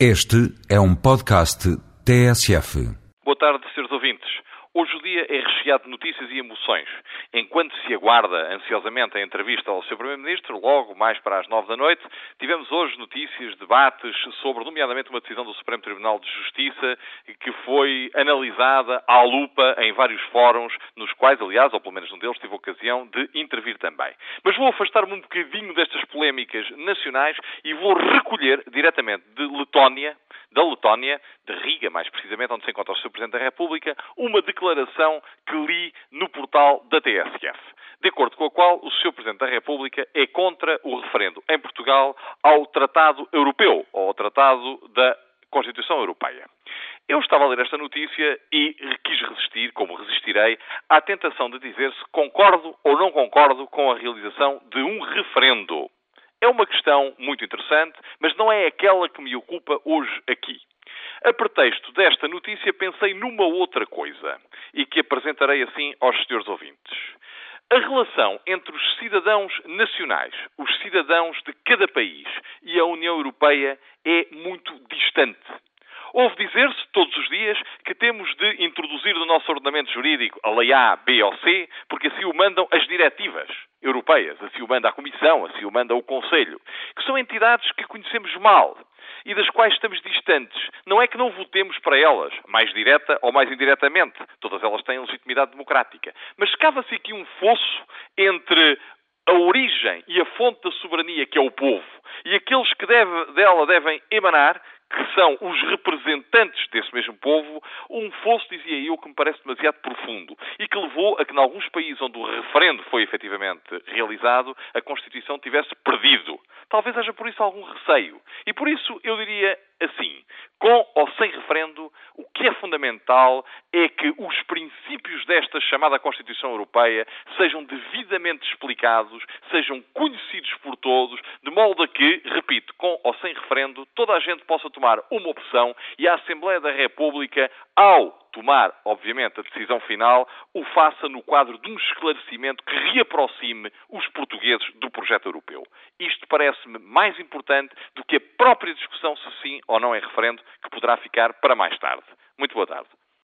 Este é um podcast TSF. Boa tarde, senhores ouvintes. Hoje o dia é recheado de notícias e emoções. Enquanto se aguarda ansiosamente a entrevista ao Sr. Primeiro-Ministro, logo mais para as nove da noite, tivemos hoje notícias, debates sobre, nomeadamente, uma decisão do Supremo Tribunal de Justiça que foi analisada à lupa em vários fóruns, nos quais, aliás, ou pelo menos um deles, tive ocasião de intervir também. Mas vou afastar-me um bocadinho destas polémicas nacionais e vou recolher diretamente De Riga, mais precisamente, onde se encontra o Sr. Presidente da República, uma declaração que li no portal da TSF. De acordo com a qual o Sr. Presidente da República é contra o referendo em Portugal ao Tratado Europeu, ou ao Tratado da Constituição Europeia. Eu estava a ler esta notícia e quis resistir, como resistirei, à tentação de dizer se concordo ou não concordo com a realização de um referendo. É uma questão muito interessante, mas não é aquela que me ocupa hoje aqui. A pretexto desta notícia, pensei numa outra coisa e que apresentarei assim aos senhores ouvintes. A relação entre os cidadãos nacionais, os cidadãos de cada país e a União Europeia é muito distante. Ouve dizer-se todos os dias que temos de introduzir no nosso ordenamento jurídico a lei A, B ou C, porque assim o mandam as diretivas europeias, assim o manda a Comissão, assim o manda o Conselho, que são entidades que conhecemos mal e das quais estamos distantes. Não é que não votemos para elas, mais direta ou mais indiretamente. Todas elas têm legitimidade democrática. Mas cava-se aqui um fosso entre a origem e a fonte da soberania, que é o povo, e aqueles que deve, dela devem emanar, que são os representantes desse mesmo povo, um fosso, dizia eu, que me parece demasiado profundo e que levou a que, em alguns países onde o referendo foi efetivamente realizado, a Constituição tivesse perdido. Talvez haja por isso algum receio. E por isso eu diria assim: com ou sem referendo, o que é fundamental é que os princípios desta chamada Constituição Europeia sejam devidamente explicados, sejam conhecidos por todos, de modo a que, repito, com ou sem referendo, toda a gente possa tomar uma opção e a Assembleia da República, ao tomar, obviamente, a decisão final, o faça no quadro de um esclarecimento que reaproxime os portugueses do projeto europeu. Isto parece-me mais importante do que a própria discussão se sim ou não é referendo, que poderá ficar para mais tarde. Muito boa tarde.